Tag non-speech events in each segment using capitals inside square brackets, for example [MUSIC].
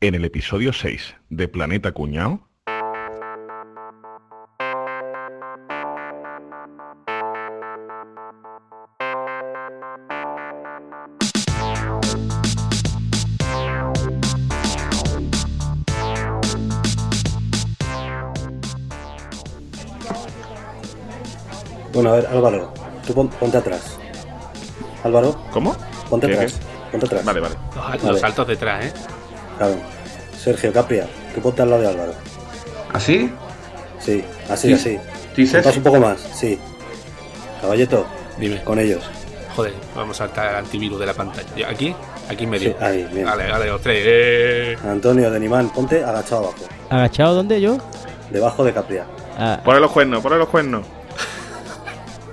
En el episodio 6 de Planeta Cuñao. Bueno, a ver, Álvaro, tú pon- ponte atrás. Álvaro, ¿Cómo? ponte ¿Qué, atrás. Ponte atrás. Vale, vale. Los, Vale. los saltos detrás, ¿eh? Claro. Sergio, Capria, tú ponte al lado de Álvaro. ¿Así? Sí, así, Sí. así. ¿Dices? Pasa un poco más, sí. Caballeto, Dime. con ellos. Joder, vamos a saltar el antivirus de la pantalla. ¿Aquí? Aquí en medio. Sí, ahí, bien. Vale, vale, los tres. Eh. Antonio, de Nimán, ponte agachado abajo. ¿Agachado dónde yo? Debajo de Capria. Ah, Ponle los cuernos, ponle los cuernos.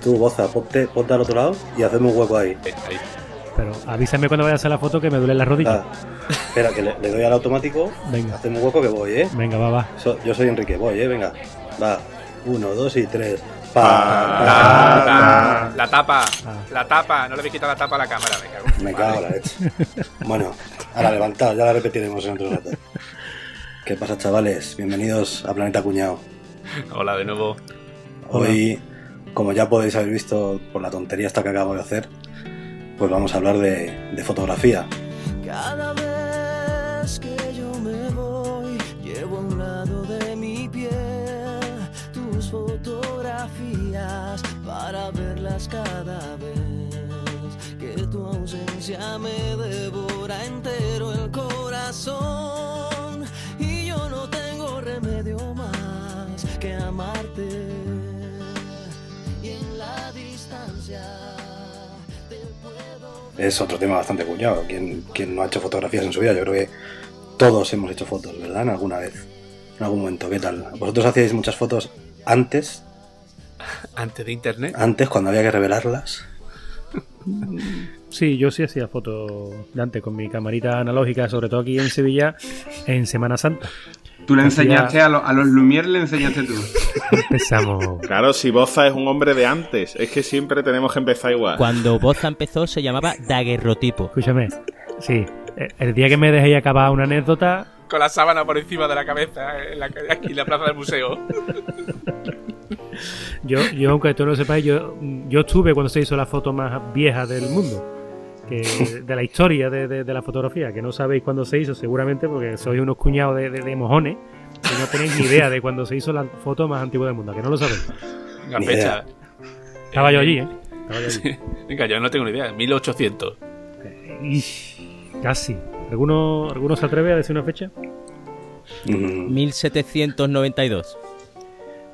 Tú, Boza, ponte, ponte al otro lado y hacemos un hueco ahí. Eh, ahí. Pero avísame cuando vayas a hacer la foto que me duele la rodilla. Ah, espera, que le, le doy al automático. Venga, Hacemos un hueco que voy, ¿eh? venga, va, va. So- yo soy Enrique, voy, ¿eh? Venga. Va. Uno, dos y tres. Pa, Pa, pa, La, pa, la, la tapa, Ah. la tapa. No le habéis quitado la tapa a la cámara, me cago. Me cago en la leche. Bueno, ahora [LAUGHS] levantado, ya la repetiremos en otro rato. ¿Qué pasa, chavales? Bienvenidos a Planeta Cuñado. Hola de nuevo. Hoy, como ya podéis haber visto por la tontería esta que acabo de hacer, pues vamos a hablar de, de fotografía. Cada cada vez. Que tu ausencia me devora entero el corazón. Y yo no tengo remedio más que amarte. Y en la distancia te puedo Es otro tema bastante cuñado. ¿Quién, no ha hecho fotografías en su vida? Yo creo que todos hemos hecho fotos, ¿verdad? En alguna vez. En algún momento. ¿Qué tal? ¿Vosotros hacíais muchas fotos antes? Antes de internet. Antes, cuando había que revelarlas. Sí, yo sí hacía fotos de antes con mi camarita analógica, sobre todo aquí en Sevilla, en Semana Santa. Tú le enseñaste a, lo- a los Lumière, le enseñaste tú. Empezamos. Claro, si Boza es un hombre de antes, es que siempre tenemos que empezar igual. cuando Boza empezó se llamaba daguerrotipo. Escúchame. Sí, eh, el día que me dejéis acabar una anécdota, Con la sábana por encima de la cabeza, en la, aquí en la plaza del museo. [LAUGHS] yo, yo aunque tú no lo sepáis, yo, yo estuve cuando se hizo la foto más vieja del mundo. Que, [LAUGHS] de la historia de, de- de la fotografía, que no sabéis cuándo se hizo, seguramente, porque sois unos cuñados de, de- de mojones, que no tenéis ni idea de cuándo se hizo la foto más antigua del mundo, que no lo sabéis. La fecha. Estaba yo allí, ¿eh? Estaba yo allí. Venga, yo no tengo ni idea. 1800. Ish, casi. ¿Alguno, ¿Alguno se atreve a decir una fecha? Mm, 1792.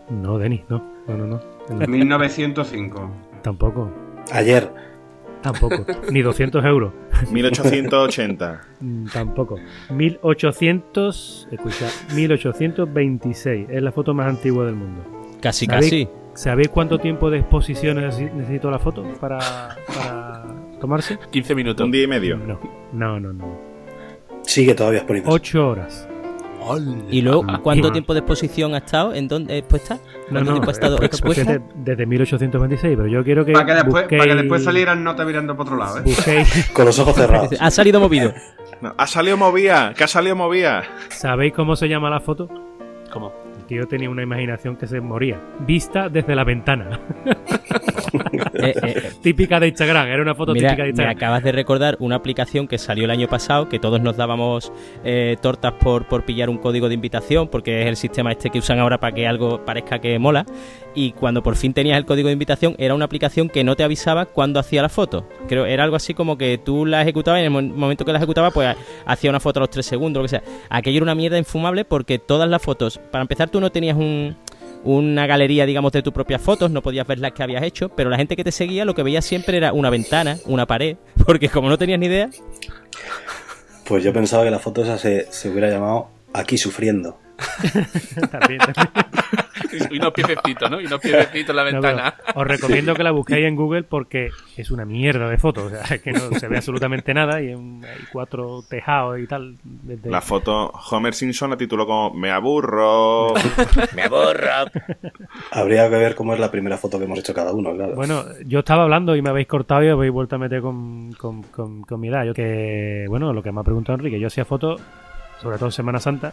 No, Denis, no. No, no, no. [LAUGHS] No, 1905. Tampoco. Ayer. Tampoco. [LAUGHS] Ni 200 euros. [LAUGHS] 1880. Mm, Tampoco. 1800. Escucha, 1826. Es la foto más antigua del mundo. Casi, ¿Sabéis? casi. ¿Sabéis cuánto tiempo de exposición necesi- necesito la foto para, para tomarse? 15 minutos. Un día y medio. No, no, no. no. Sigue todavía exponiendo. 8 horas. Y luego. ¿cuánto tiempo de exposición ha estado? ¿En dónde expuesta? No, ¿Cuánto no, tiempo ha estado expuesta, pues, desde, desde 1826, pero yo quiero que. Para que, después, busquéis- para que después salieran nota mirando para otro lado, ¿eh? Busquéis. [LAUGHS] Con los ojos cerrados. [LAUGHS] Ha salido movido. [LAUGHS] No, ha salido movía, que ha salido movía. ¿Sabéis cómo se llama la foto? ¿Cómo? El tío tenía una imaginación que se moría. Vista desde la ventana. [LAUGHS] Eh, eh, típica de Instagram, era una foto Mira, típica de me Instagram. acabas de recordar una aplicación que salió el año pasado, que todos nos dábamos eh, tortas por, por pillar un código de invitación, porque es el sistema este que usan ahora para que algo parezca que mola. Y cuando por fin tenías el código de invitación, era una aplicación que no te avisaba cuando hacía la foto. Creo era algo así como que tú la ejecutabas y en el mo- momento que la ejecutaba, pues hacía una foto a los 3 segundos, lo que sea. Aquello era una mierda infumable porque todas las fotos, para empezar, tú no tenías un, una galería, digamos, de tus propias fotos, no podías ver las que habías hecho, pero la gente que te seguía lo que veía siempre era una ventana, una pared, [LAUGHS] porque como no tenías ni idea, Pues yo pensaba que la foto esa se, se hubiera llamado Aquí sufriendo. [LAUGHS] También, también. [LAUGHS] Y unos piececitos, ¿no? Y unos piececitos en la ventana. os recomiendo que la busquéis en Google porque es una mierda de foto. O sea, es que no se ve absolutamente nada y en- hay cuatro tejados y tal. desde- La foto, Homer Simpson la tituló como Me aburro. [LAUGHS] Me aborra. Habría que ver cómo es la primera foto que hemos hecho cada uno, claro. Bueno, yo estaba hablando y me habéis cortado y habéis vuelto a meter con, con, con- con mi edad. Yo que, bueno, lo que me ha preguntado Enrique, yo hacía fotos sobre todo en Semana Santa,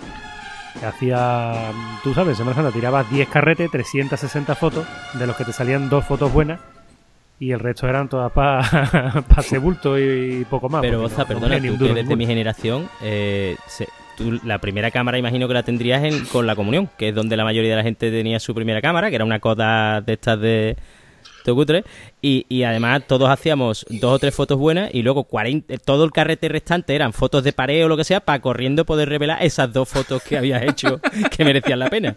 hacía, tú sabes, Semana Santa tirabas 10 carretes, 360 fotos, de los que te salían dos fotos buenas, y el resto eran todas para pa [LAUGHS] bulto y, poco más. Pero, Oza, no- perdona, tú que duro eres de ninguno. mi generación, eh, se- tú la primera cámara imagino que la tendrías en- con la comunión, que es donde la mayoría de la gente tenía su primera cámara, que era una coda de estas de Tocutre, y, y además todos hacíamos dos o tres fotos buenas y luego 40, todo el carrete restante eran fotos de pared o lo que sea para corriendo poder revelar esas dos fotos que habías hecho [LAUGHS] que merecían la pena.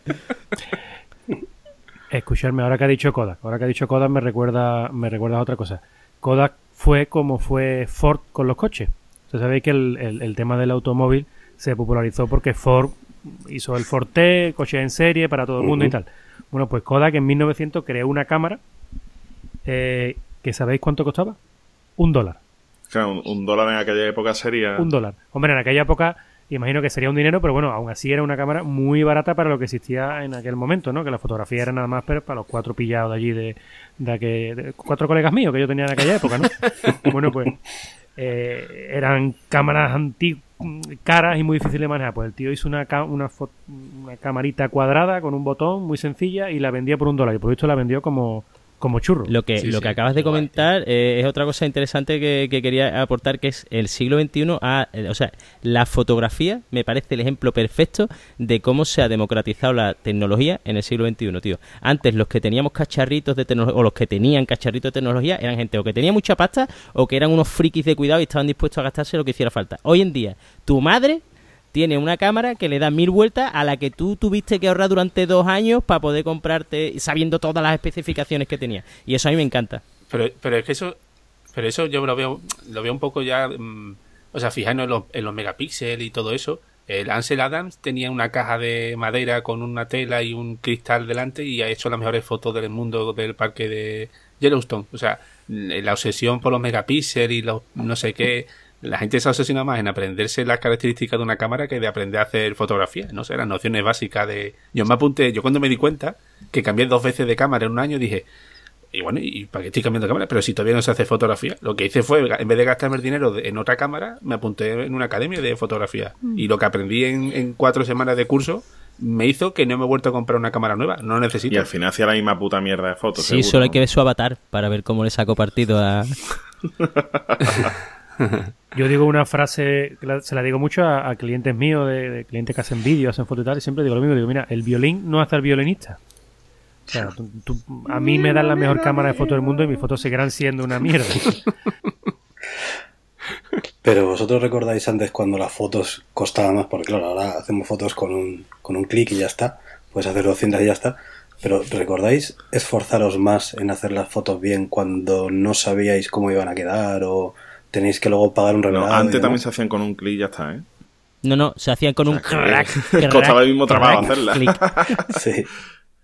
Escucharme, ahora que ha dicho Kodak, ahora que ha dicho Kodak me recuerda, me recuerda a otra cosa. Kodak fue como fue Ford con los coches. Ustedes sabéis que el, el- el tema del automóvil se popularizó porque Ford hizo el Ford T, coche en serie para todo el mundo y tal. Bueno, pues Kodak en 1900 creó una cámara eh, que ¿sabéis cuánto costaba? Un dólar. Claro, un, un dólar en aquella época sería. Un dólar. Hombre, en aquella época imagino que sería un dinero, pero bueno, aún así era una cámara muy barata para lo que existía en aquel momento, ¿no? Que la fotografía era nada más pero para los cuatro pillados de allí de, de, aquel- de cuatro colegas míos que yo tenía en aquella época, ¿no? [LAUGHS] bueno, pues eh, eran cámaras antiguas caras y muy difíciles de manejar. Pues el tío hizo una, ca- una, una camarita cuadrada con un botón muy sencilla y la vendía por un dólar. Y por esto la vendió como, como churro. Lo que, Sí, lo sí, que acabas de comentar eh, es otra cosa interesante que, que quería aportar, que es el siglo XXI. ha- eh, o sea, la fotografía me parece el ejemplo perfecto de cómo se ha democratizado la tecnología en el siglo XXI, tío. Antes los que teníamos cacharritos de tecnología, o los que tenían cacharritos de tecnología, eran gente o que tenía mucha pasta o que eran unos frikis de cuidado y estaban dispuestos a gastarse lo que hiciera falta. Hoy en día, tu madre tiene una cámara que le da mil vueltas a la que tú tuviste que ahorrar durante dos años para poder comprarte sabiendo todas las especificaciones que tenía. Y eso a mí me encanta. Pero, pero es que eso, pero eso yo lo veo, lo veo un poco ya, mm, o sea, fijarnos en los, en los megapíxeles y todo eso. El Ansel Adams tenía una caja de madera con una tela y un cristal delante y ha hecho las mejores fotos del mundo del parque de Yellowstone. O sea, la obsesión por los megapíxeles y los no sé qué. La gente se obsesiona más en aprenderse las características de una cámara que de aprender a hacer fotografía. No sé, las nociones básicas de... Yo me apunté, yo cuando me di cuenta que cambié dos veces de cámara en un año dije, y bueno, ¿y para qué estoy cambiando de cámara? Pero si todavía no se hace fotografía, lo que hice fue, en vez de gastarme el dinero en otra cámara, me apunté en una academia de fotografía. Y lo que aprendí en, en cuatro semanas de curso me hizo que no me he vuelto a comprar una cámara nueva. No necesito. Y al final hacía la misma puta mierda de fotos. Sí, seguro, solo hay ¿no? que ver su avatar para ver cómo le saco partido a... [LAUGHS] [LAUGHS] Yo digo una frase, se la digo mucho a, clientes míos, de, clientes que hacen vídeos, hacen fotos y tal, y siempre digo lo mismo, digo, mira, el violín no hace al violinista. A mí me dan la mejor cámara de fotos del mundo y mis fotos seguirán siendo una mierda. [LAUGHS] Pero vosotros recordáis antes cuando las fotos costaban más, porque claro, ahora hacemos fotos con un, con un clic y ya está. Puedes hacer 200 y ya está. Pero ¿recordáis esforzaros más en hacer las fotos bien cuando no sabíais cómo iban a quedar o tenéis que luego pagar un No, revelado? y antes también se hacían con un clic y ya está, ¿eh? No, no, se hacían con un O sea, crack. [LAUGHS] costaba el mismo trabajo crack, hacerla. [LAUGHS] Sí.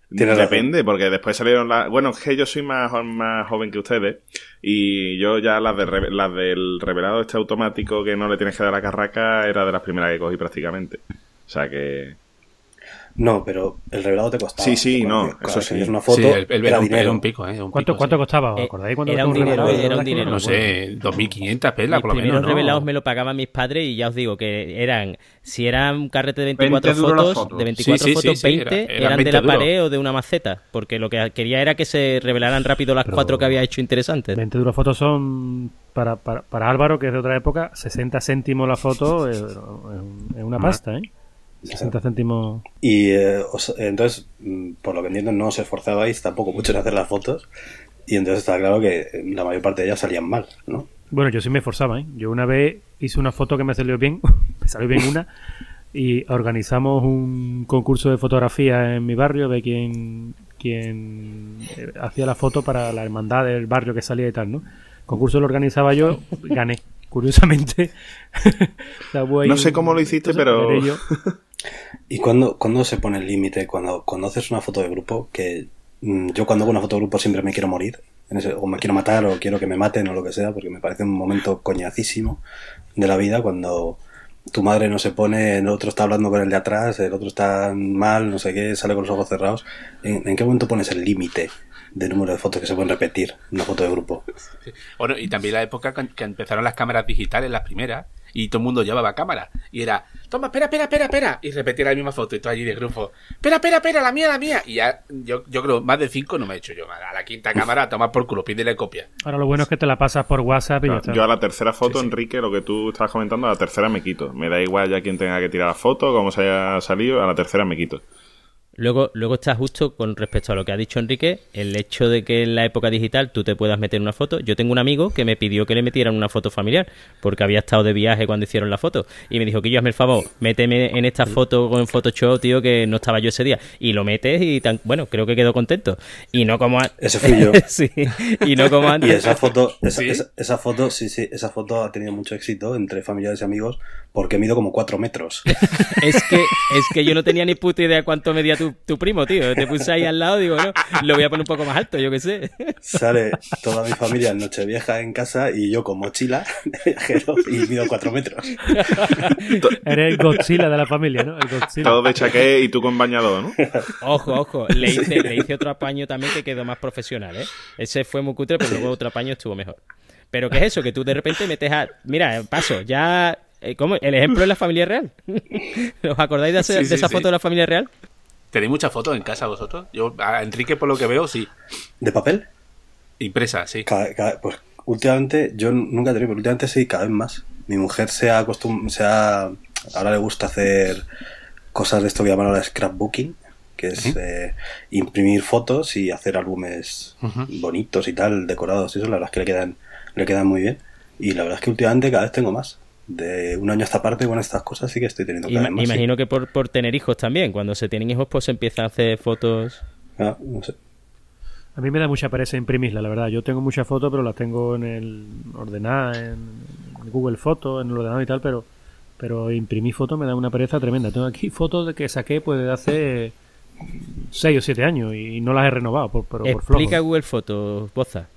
Tienes razón. Depende, porque después salieron las... Bueno, es que yo soy más, más joven que ustedes y yo ya las, de las del revelado este automático que no le tienes que dar a carraca era de las primeras que cogí prácticamente. O sea que... No, pero el revelado te costaba. Sí, sí, no, eso sí. una foto sí, el, el era un, dinero. era un pico, ¿eh? Un ¿Cuánto, pico, cuánto sí. costaba? ¿Os Eh, acordáis cuando era un dinero, revelado? era un dinero. No sé, 2.500 pelas, por lo menos. ¿no? revelados me lo pagaban mis padres y ya os digo que eran, si eran un carrete de 24 20 duros las fotos, fotos. de 24 Sí, sí, fotos, sí, sí, 20 era- eran de 20 la pared o de una maceta, porque lo que quería era que se revelaran rápido las Pero- cuatro que había hecho interesantes. 20 duros fotos son, para, para, para Álvaro, que es de otra época, 60 céntimos la foto es, es es una pasta, ¿eh? 60 céntimos. Y eh, os- entonces, mm, por lo que entiendo, no os esforzabais tampoco mucho en hacer las fotos. Y entonces está claro que la mayor parte de ellas salían mal, ¿no? Bueno, yo sí me esforzaba, ¿eh? Yo una vez hice una foto que me salió bien, [LAUGHS] me salió bien una, y organizamos un concurso de fotografía en mi barrio de quien, quien eh, hacía la foto para la hermandad del barrio que salía y tal, ¿no? El concurso lo organizaba yo, gané, curiosamente. [LAUGHS] O sea, No sé cómo lo hiciste, entonces, pero-. [LAUGHS] ¿Y cuándo, cuándo se pone el límite? Cuando, cuando haces una foto de grupo, que mm, yo cuando hago una foto de grupo siempre me quiero morir, en ese- o me quiero matar, o quiero que me maten, o lo que sea, porque me parece un momento coñacísimo de la vida cuando tu madre no se pone, el otro está hablando con el de atrás, el otro está mal, no sé qué, sale con los ojos cerrados. ¿En, qué momento pones el límite de número de fotos que se pueden repetir una foto de grupo? Bueno, y también la época que empezaron las cámaras digitales, las primeras, y todo el mundo llevaba cámara. Y era, toma, espera, espera, espera, espera. Y repetía la misma foto y todo allí de grupo, espera, espera, espera, la mía, la mía. Y ya, yo, yo creo, más de cinco no me he hecho yo. A la quinta cámara, a tomar por culo, pídele copia. Ahora lo bueno es que te la pasas por WhatsApp y ya está. Yo a la tercera foto, Enrique, lo que tú estabas comentando, a la tercera me quito. Me da igual ya quién tenga que tirar la foto, cómo se haya salido, a la tercera me quito. Luego, luego está justo con respecto a lo que ha dicho Enrique, el hecho de que en la época digital tú te puedas meter una foto. Yo tengo un amigo que me pidió que le metieran una foto familiar, porque había estado de viaje cuando hicieron la foto. Y me dijo que yo hazme el favor, méteme en esta foto con Photoshop, tío, que no estaba yo ese día. Y lo metes y tan, bueno, creo que quedó contento. Y no como a- Ese fui yo. [LAUGHS] sí, y no como Y antes. esa foto, esa, Sí. esa- esa foto, sí, sí, esa foto ha tenido mucho éxito entre familiares y amigos porque mido como cuatro metros. [LAUGHS] Es que, es que yo no tenía ni puta idea cuánto medía tu, tu primo, tío. Te puse ahí al lado, digo, no, lo voy a poner un poco más alto, yo qué sé. Sale toda mi familia en Nochevieja en casa y yo con mochila de viajero y mido cuatro metros. Eres el Godzilla de la familia, ¿no? El Godzilla. Todo de chaqué y tú con bañador, ¿no? Ojo, ojo, le hice, le hice otro apaño también que quedó más profesional, ¿eh? Ese fue muy cutre, pero luego otro apaño estuvo mejor. Pero ¿qué es eso? Que tú de repente metes a... Mira, paso, ya... eh, ¿Cómo? El ejemplo es la familia real. [LAUGHS] ¿Os acordáis de, Sí, de esa sí. foto de la familia real? ¿Tenéis muchas fotos en casa vosotros? Yo, a Enrique, por lo que veo, sí. ¿De papel? Impresa, sí. Cada- cada- pues últimamente, yo nunca he tenido, pero últimamente sí, cada vez más. Mi mujer se ha acostum se ha, ahora le gusta hacer cosas de esto que llaman ahora scrapbooking, que es eh, imprimir fotos y hacer álbumes bonitos y tal, decorados y eso, la verdad es que le quedan, le quedan muy bien. Y la verdad es que últimamente cada vez tengo más. De un año a esta parte con estas cosas sí que estoy teniendo cada Ima- vez más. sí. imagino que por, por tener hijos también. Cuando se tienen hijos, pues se empiezan a hacer fotos... Ah, no sé. A mí me da mucha pereza imprimirla, la verdad. Yo tengo muchas fotos, pero las tengo en el ordenada, en Google Fotos, en el ordenador y tal, pero pero imprimir fotos me da una pereza tremenda. Tengo aquí fotos de que saqué pues de hace 6 o 7 años y no las he renovado por, pero por flojo. Explica Google Fotos, Boza,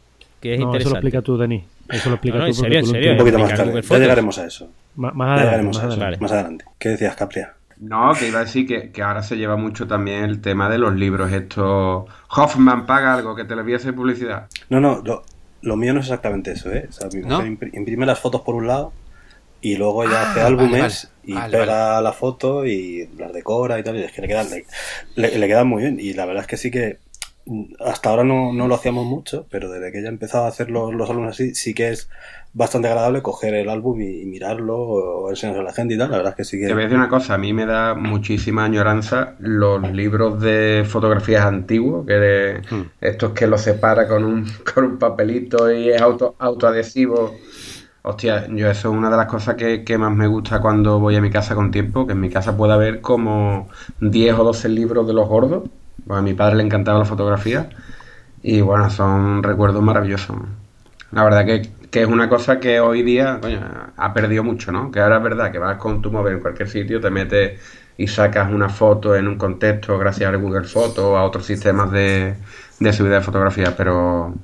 que es no, eso lo interesante. explica tú, Denis. Eso lo explica No, no, tú. en serio, en serio, Un poquito más tarde. Ya llegaremos a eso. Más, adelante. llegaremos más a eso. adelante. Vale. Más adelante. ¿Qué decías, Capria? No, que iba a decir que, que ahora se lleva mucho también el tema de los libros. Esto. Hoffman paga algo, que te le voy a hacer publicidad. No, no, lo, lo mío no es exactamente eso, ¿eh? O sea, mi ¿No? mujer imprime las fotos por un lado y luego ya Ah, hace álbumes vale. y Vale, pega la foto y las decora y tal, y es que le quedan, le, le- le quedan muy bien. Y la verdad es que sí que hasta ahora no, no lo hacíamos mucho, pero desde que ella empezado a hacer los, los álbumes así, sí que es bastante agradable coger el álbum y, y mirarlo o enseñarlo a la gente y tal. La verdad es que sí que... Te voy a decir una cosa, a mí me da muchísima añoranza los libros de fotografías antiguos, que de estos que los separa con un, con un papelito y es auto, autoadhesivo. Hostia, yo eso es una de las cosas que, que más me gusta cuando voy a mi casa con tiempo, que en mi casa pueda haber como 10 o 12 libros de los gordos. Pues a mi padre le encantaba la fotografía y bueno, son recuerdos maravillosos. La verdad que, que es una cosa que hoy día coño, ha perdido mucho, ¿no? Que ahora es verdad que vas con tu móvil en cualquier sitio, te metes y sacas una foto en un contexto gracias a Google Fotos o a otros sistemas de, de subida de fotografía, pero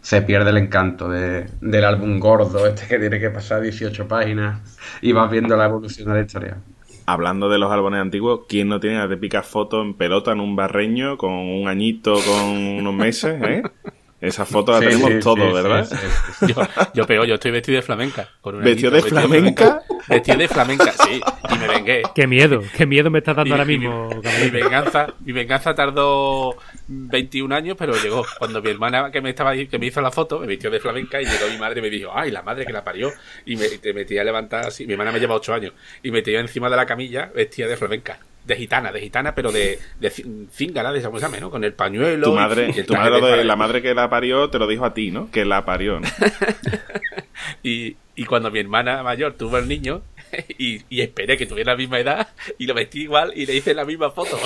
se pierde el encanto de- del álbum gordo, este que tiene que pasar 18 páginas y vas viendo la evolución de la historia. Hablando de los álbumes antiguos, ¿quién no tiene la típica foto en pelota en un barreño con un añito, con unos meses, eh? [LAUGHS] Esa foto la Sí, tenemos sí, todos, sí, ¿verdad? sí, sí, sí. Yo, yo peor, yo estoy vestido de flamenca. con un ¿Vestido de flamenca? Vestido de flamenca, sí. Y me vengué. Qué miedo, qué miedo me estás dando Y- ahora mismo, Mi, venganza, mi venganza tardó 21 años, pero llegó. Cuando mi hermana que me estaba ahí- que me hizo la foto, me vistió de flamenca y llegó mi madre y me dijo, ay, la madre que la parió. Y me te metí a levantar así. Mi hermana me lleva 8 años. Y me metía encima de la camilla vestida de flamenca. De gitana, de gitana, pero de, de cíngara, de esa ¿no? Con el pañuelo. Tu madre, y tu madre, de- la madre que la parió te lo dijo a ti, ¿no? Que la parió, ¿no? [LAUGHS] Y, y cuando mi hermana mayor tuvo el niño, [LAUGHS] y, y esperé que tuviera la misma edad, y lo vestí igual y le hice la misma foto.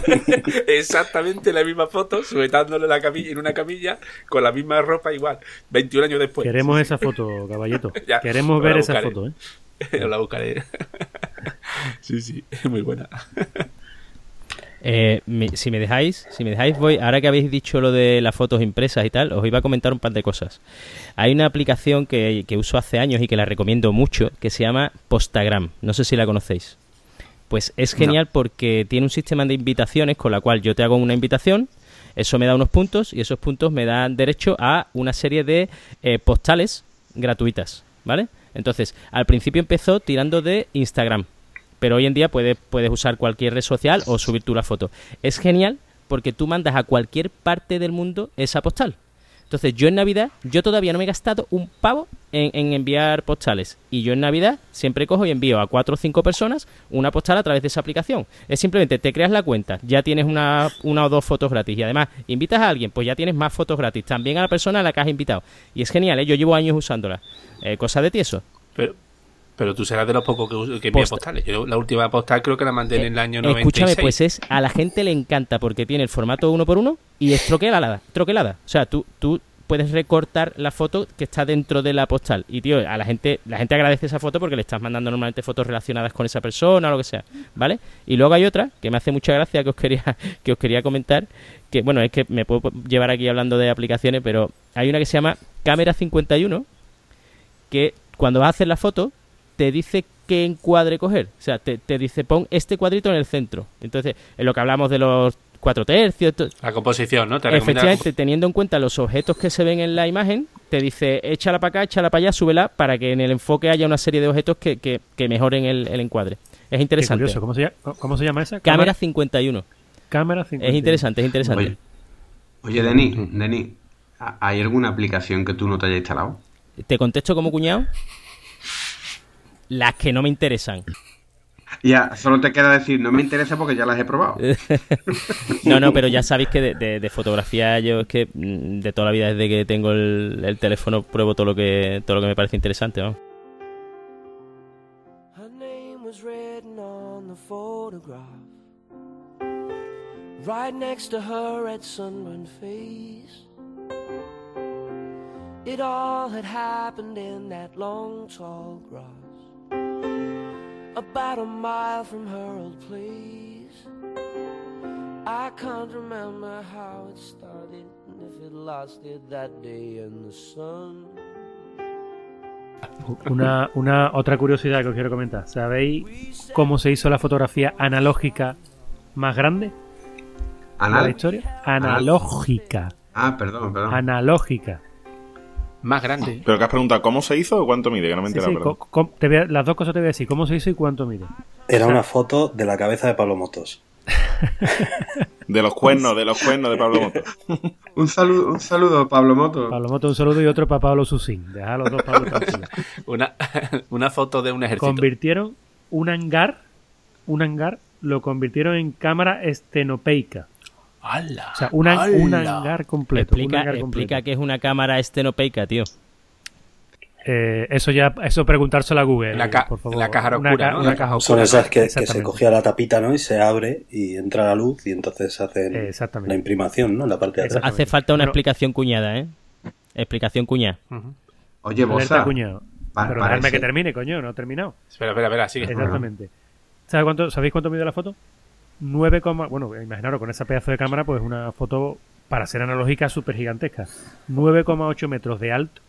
[LAUGHS] Exactamente la misma foto, sujetándole la camilla, en una camilla, con la misma ropa igual, 21 años después. Queremos esa foto, caballeto. [LAUGHS] Ya, Queremos ver esa foto, ¿eh? Yo la buscaré. sí, sí, muy buena. Eh, me- si me dejáis, si me dejáis, voy. Ahora que habéis dicho lo de las fotos impresas y tal, os iba a comentar un par de cosas. Hay una aplicación que, que uso hace años y que la recomiendo mucho, que se llama Postagram. No sé si la conocéis. Pues es genial porque tiene un sistema de invitaciones con la cual yo te hago una invitación, eso me da unos puntos y esos puntos me dan derecho a una serie de eh, postales gratuitas, ¿vale? Entonces, al principio empezó tirando de Instagram, pero hoy en día puedes, puedes usar cualquier red social o subir tú la foto. Es genial porque tú mandas a cualquier parte del mundo esa postal. Entonces, yo en Navidad, yo todavía no me he gastado un pavo en, en enviar postales. Y yo en Navidad siempre cojo y envío a cuatro o cinco personas una postal a través de esa aplicación. Es simplemente, te creas la cuenta, ya tienes una, una o dos fotos gratis. Y además, invitas a alguien, pues ya tienes más fotos gratis. También a la persona a la que has invitado. Y es genial, ¿eh? yo llevo años usándola. Eh, cosa de tieso. Pero, pero tú serás de los pocos que, que envía Posta. postales. Yo la última postal creo que la mandé en el año Eh, Escúchame, 96. pues es a la gente le encanta porque tiene el formato uno por uno y es troquelada, troquelada. O sea, tú, tú puedes recortar la foto que está dentro de la postal. Y tío, a la gente, la gente agradece esa foto porque le estás mandando normalmente fotos relacionadas con esa persona o lo que sea, ¿vale? Y luego hay otra que me hace mucha gracia que os quería, [LAUGHS] que os quería comentar, que bueno, es que me puedo llevar aquí hablando de aplicaciones, pero hay una que se llama Cámara 51 que cuando vas a hacer la foto te dice qué encuadre coger. O sea, te, te dice pon este cuadrito en el centro. Entonces, en lo que hablamos de los cuatro tercios, La composición, ¿no? Te la efectivamente, teniendo en cuenta los objetos que se ven en la imagen, te dice échala para acá, échala para allá, súbela para que en el enfoque haya una serie de objetos que, que, que mejoren el, el encuadre. Es Qué interesante. curioso, ¿cómo se, llama, ¿cómo se llama esa? Cámara 51. Cámara 50. Es interesante, es interesante. Oye, oye Denis, Denis, ¿ha- ¿hay alguna aplicación que tú no te hayas instalado? Te contesto como cuñado. Las que no me interesan. Ya, solo te queda decir, no me interesa porque ya las he probado. [LAUGHS] No, no, pero ya sabéis que de, de- de fotografía yo es que mm, de toda la vida desde que tengo el, el teléfono pruebo todo lo que todo lo que me parece interesante, vamos. Her name was written on the photograph. Right next to her red sunburned face. It all had happened in that long tall grass. About a mile from her old place. I can't remember how it started and if it lasted that day in the sun. Una, una otra curiosidad que os quiero comentar. ¿Sabéis cómo se hizo la fotografía analógica más grande de la ¿Anal? historia? Analógica. Ah, perdón, perdón. Analógica. Más grande. Pero que has preguntado, ¿cómo se hizo o cuánto mide? Que no me Sí, te voy a- las dos cosas te voy a decir. ¿Cómo se hizo y cuánto mide? Era una foto de la cabeza de Pablo Motos. [LAUGHS] De los cuernos, de los cuernos de Pablo Moto. [LAUGHS] Un saludo, un saludo, Pablo Moto. Pablo Moto, un saludo y otro para Pablo Susín. Deja a los dos Pablo. [LAUGHS] Una, una foto de un ejército. Convirtieron un hangar, un hangar, lo convirtieron en cámara estenopeica. ¡Hala! O sea, una- ¡Hala! un hangar completo. un Explica, hangar completo. explica que es una cámara estenopeica, tío. Eh, eso ya, eso preguntárselo a Google, La ca- por favor. la caja Una oscura, ca- ¿no? una caja Son esas que, que se cogía la tapita, ¿no? Y se abre y entra la luz y entonces hacen Exactamente. la imprimación, ¿no? En la parte de atrás. Hace falta una explicación cuñada, ¿eh? Explicación cuñada. Oye, pa- Pero parece- dejadme que termine, coño, no he terminado. Espera, espera, espera, sigue. Exactamente. ¿Sabe cuánto, ¿Sabéis cuánto mide la foto? 9, coma- bueno, imaginaros con esa pedazo de cámara, pues una foto para ser analógica súper gigantesca. 9,8 metros de alto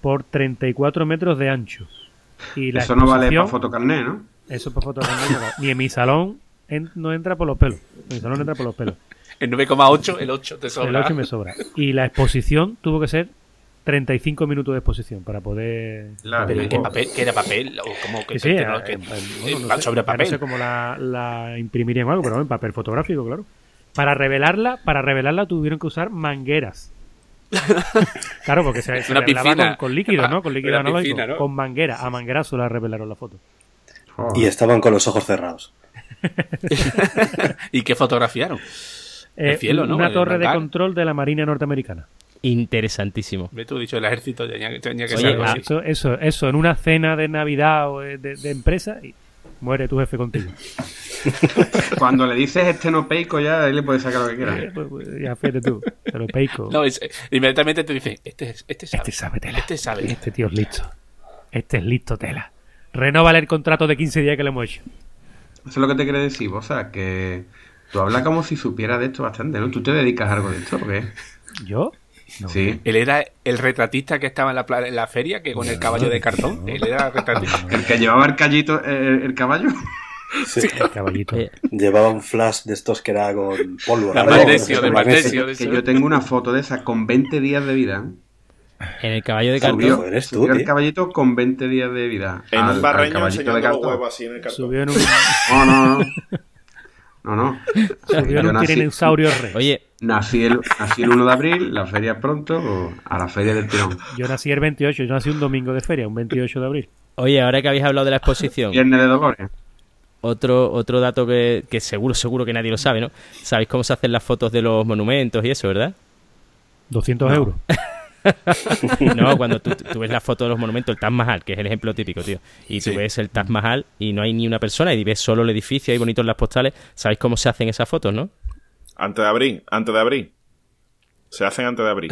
por 34 metros de ancho. Y la Eso no vale para fotocarné, ¿no? Eso para fotocarnet no vale. Ni en mi salón en- no entra por los pelos. En mi salón entra por los pelos. [LAUGHS] El 9,8, el 8 te sobra. El 8 me sobra. Y la exposición tuvo que ser 35 minutos de exposición para poder... Claro. Pero ¿qué papel? ¿Qué era papel? ¿O cómo que, Sí, sí, que- eh, que- eh, bueno, no eh, sé, sobre papel? No sé cómo la, la imprimirían o algo, pero en papel fotográfico, claro. Para revelarla, para revelarla tuvieron que usar mangueras. [LAUGHS] Claro, porque se, se Una revelaba con, con líquido, ¿no? Con líquido analógico. piscina, ¿no? Con manguera. A manguerazo la revelaron la foto. Y estaban con los ojos cerrados. [LAUGHS] ¿Y qué fotografiaron? El cielo, ¿no? Una torre de control de la Marina norteamericana. Interesantísimo. Ve tú, dicho, el ejército tenía, que- tenía que Oye, ser algo ah, así. Eso, eso, eso, en una cena de Navidad o de, de empresa y muere tu jefe contigo. [LAUGHS] Cuando le dices estenopeico ya, ahí le puedes sacar lo que Eh, quieras. pues, pues, ya fíjate tú, pero peico. No, es- inmediatamente te dice, este, este sabe. Este sabe tela. Este sabe. Este tío es listo. Este es listo, tela. Renóvale el contrato de 15 días que le hemos hecho. Eso es lo que te quiere decir, Bosa, que tú hablas como si supieras de esto bastante, ¿no? ¿Tú te dedicas a algo de esto o qué? ¿Yo? No. Sí. Él era el retratista que estaba en la, pla- en la feria, que con el caballo de cartón. Él era el retratista. El que llevaba el callito, el, el caballo. Sí. El caballito. Eh, Llevaba un flash de estos que era con pólvora. De magnesio, de de que yo tengo una foto de esa con 20 días de vida. En el caballo de Subió, cartón. eres tú, subió el caballito con 20 días de vida. En al- un barreño caballito de enseñando los cartón. huevos así en el cartón. Subió en un, No, no, no. [LAUGHS] No, no. [LAUGHS] Yo un nací, tiranosaurio. Oye, nací, el, nací el 1 de abril, la feria pronto, o a la feria del tirón. Yo nací el 28, yo nací un domingo de feria, un 28 de abril. oye, ahora que habéis hablado de la exposición, Viernes de Dolores. otro, otro dato que, que seguro, seguro que nadie lo sabe, ¿no? Sabéis cómo se hacen las fotos de los monumentos y eso, ¿verdad? 200 euros. [LAUGHS] No, cuando tú, tú ves la foto de los monumentos, el Taj Mahal, que es el ejemplo típico, tío, y tú Sí. ves el Taj Mahal y no hay ni una persona y ves solo el edificio ahí bonitos las postales, ¿sabéis cómo se hacen esas fotos, no? Antes de abrir, antes de abrir. Se hacen antes de abrir.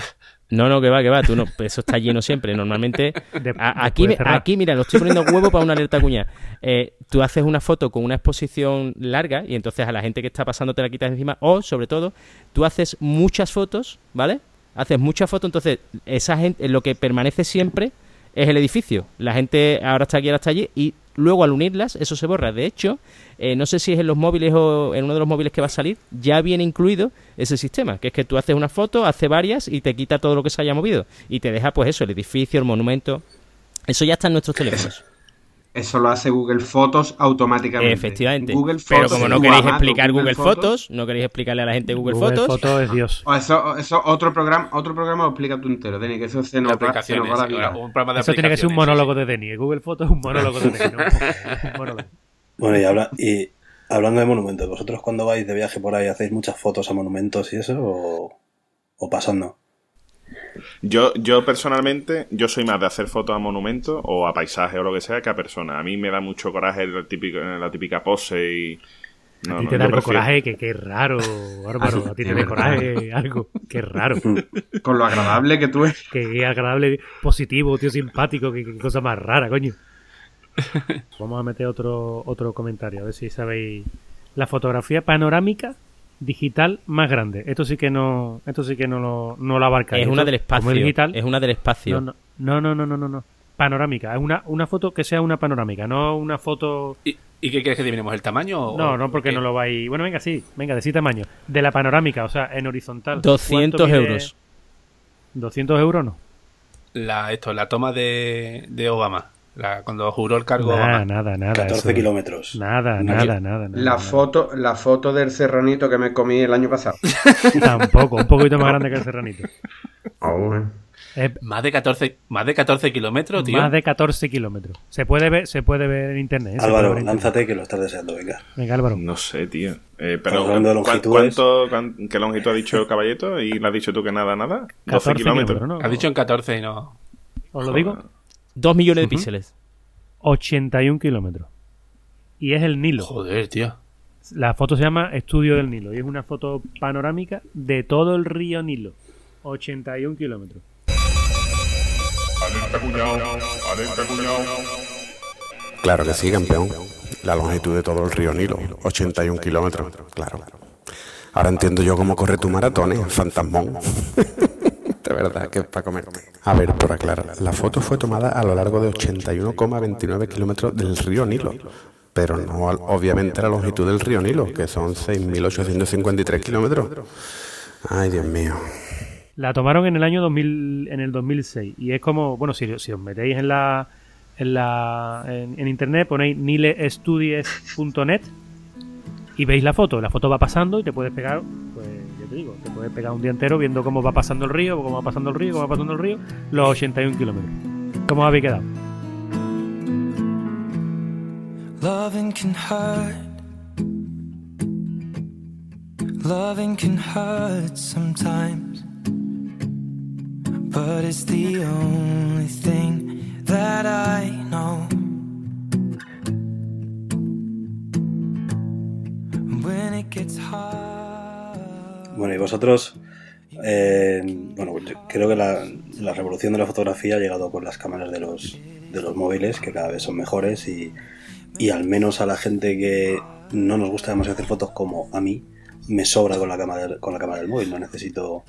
No, no, que va, que va, tú no, eso está lleno siempre. Normalmente, [LAUGHS] a- aquí, aquí, mira, lo estoy poniendo huevo para una alerta cuña. Eh, tú haces una foto con una exposición larga y entonces a la gente que está pasando te la quitas encima. O, sobre todo, tú haces muchas fotos, ¿vale? Haces muchas fotos, entonces esa gente, lo que permanece siempre es el edificio. La gente ahora está aquí, ahora está allí y luego al unirlas eso se borra. De hecho, eh, no sé si es en los móviles o en uno de los móviles que va a salir, ya viene incluido ese sistema, que es que tú haces una foto, hace varias y te quita todo lo que se haya movido y te deja pues eso, el edificio, el monumento. Eso ya está en nuestros teléfonos. Eso lo hace Google Fotos automáticamente. Efectivamente. Google Pero como no queréis explicar Google Fotos, no queréis explicarle a la gente Google, Google Fotos, Fotos es Dios. O eso, eso otro programa, otro programa lo explica tú entero, Dani, que eso se nos va, se nos aplicaciones. va la vida. un programa de Eso tiene que ser un monólogo sí, de Denny. Google Fotos es un monólogo de Denny. ¿no? [LAUGHS] Un monólogo. Bueno, y, habla, y hablando de monumentos, ¿vosotros cuando vais de viaje por ahí hacéis muchas fotos a monumentos y eso o, o pasando? Yo, yo personalmente, yo soy más de hacer fotos a monumentos o a paisajes o lo que sea que a personas. A mí me da mucho coraje el típico, la típica pose y... No, a ti te da algo prefiero- coraje, que qué raro, Álvaro. [LAUGHS] A ti te da coraje algo, qué raro. [LAUGHS] Con lo agradable que tú eres. Qué agradable, positivo, tío simpático, qué, qué cosa más rara, coño. [LAUGHS] Vamos a meter otro, otro comentario, a ver si sabéis. La fotografía panorámica digital más grande. Esto sí que no, esto sí que no lo, no lo abarca. es Esto, una del espacio. es digital, Es una del espacio. no, no, no, no, no, no, no. Panorámica, es una, una foto que sea una panorámica, no una foto. ¿Y, y qué quieres que adivinemos? ¿El tamaño? o- No, no, porque qué? no lo vais. Bueno, venga, sí, venga, de sí tamaño. De la panorámica, o sea, en horizontal. 200 ¿Cuánto mide? euros. 200 euros no. La, esto, la toma de, de Obama. La, cuando juró el cargo Nada, Obama. nada, nada. 14 eso. kilómetros. Nada, nada, nada, nada. La nada. foto, la foto del serranito que me comí el año pasado. [LAUGHS] Tampoco, un poquito más grande que el serranito. Oh, eh. Más de 14, más de 14 kilómetros, tío. más de 14 kilómetros. Se puede ver, se puede ver en internet. ¿eh? Álvaro, ver en internet. lánzate que lo estás deseando, venga. Venga, Álvaro. No sé, tío. Eh, pero Estamos hablando de ¿cuán- longitudes. ¿cuánto, cuán- ¿Qué longitud ha dicho Caballeto? ¿Y le has dicho tú que nada, nada? 12 14 kilómetros. kilómetros, ¿no? Has dicho en 14 y no. ¿Os lo digo? 2 millones de píxeles. 81 kilómetros. Y es el Nilo. Joder, tío. La foto se llama Estudio del Nilo y es una foto panorámica de todo el río Nilo. 81 kilómetros. Claro que sí, campeón. La longitud de todo el río Nilo, 81 kilómetros, claro. Ahora entiendo yo cómo corre tu maratón, ¿eh? Fantasmón. [LAUGHS] de verdad que para comerte. A ver, por aclarar, la foto fue tomada a lo largo de 81,29 kilómetros del río Nilo. Pero no obviamente la longitud del río Nilo, que son 6.853 kilómetros. Ay, Dios mío. La tomaron en el año 2000, en el 2006 y es como, bueno, si, os metéis en la en la en, internet ponéis nilestudies.net y veis la foto, la foto va pasando y te puedes pegar, pues digo, te puedes pegar un día entero viendo cómo va pasando el río, cómo va pasando el río, cómo va pasando el río, los 81 kilómetros. ¿Cómo habéis quedado? Loving can hurt. Loving can hurt sometimes. But it's the only thing that I know. When it gets hard. Bueno, y vosotros, eh, bueno, yo creo que la, revolución de la fotografía ha llegado con las cámaras de los, de los móviles, que cada vez son mejores y, y al menos a la gente que no nos gusta demasiado hacer fotos como a mí, me sobra con la cámara, con la cámara del móvil, no necesito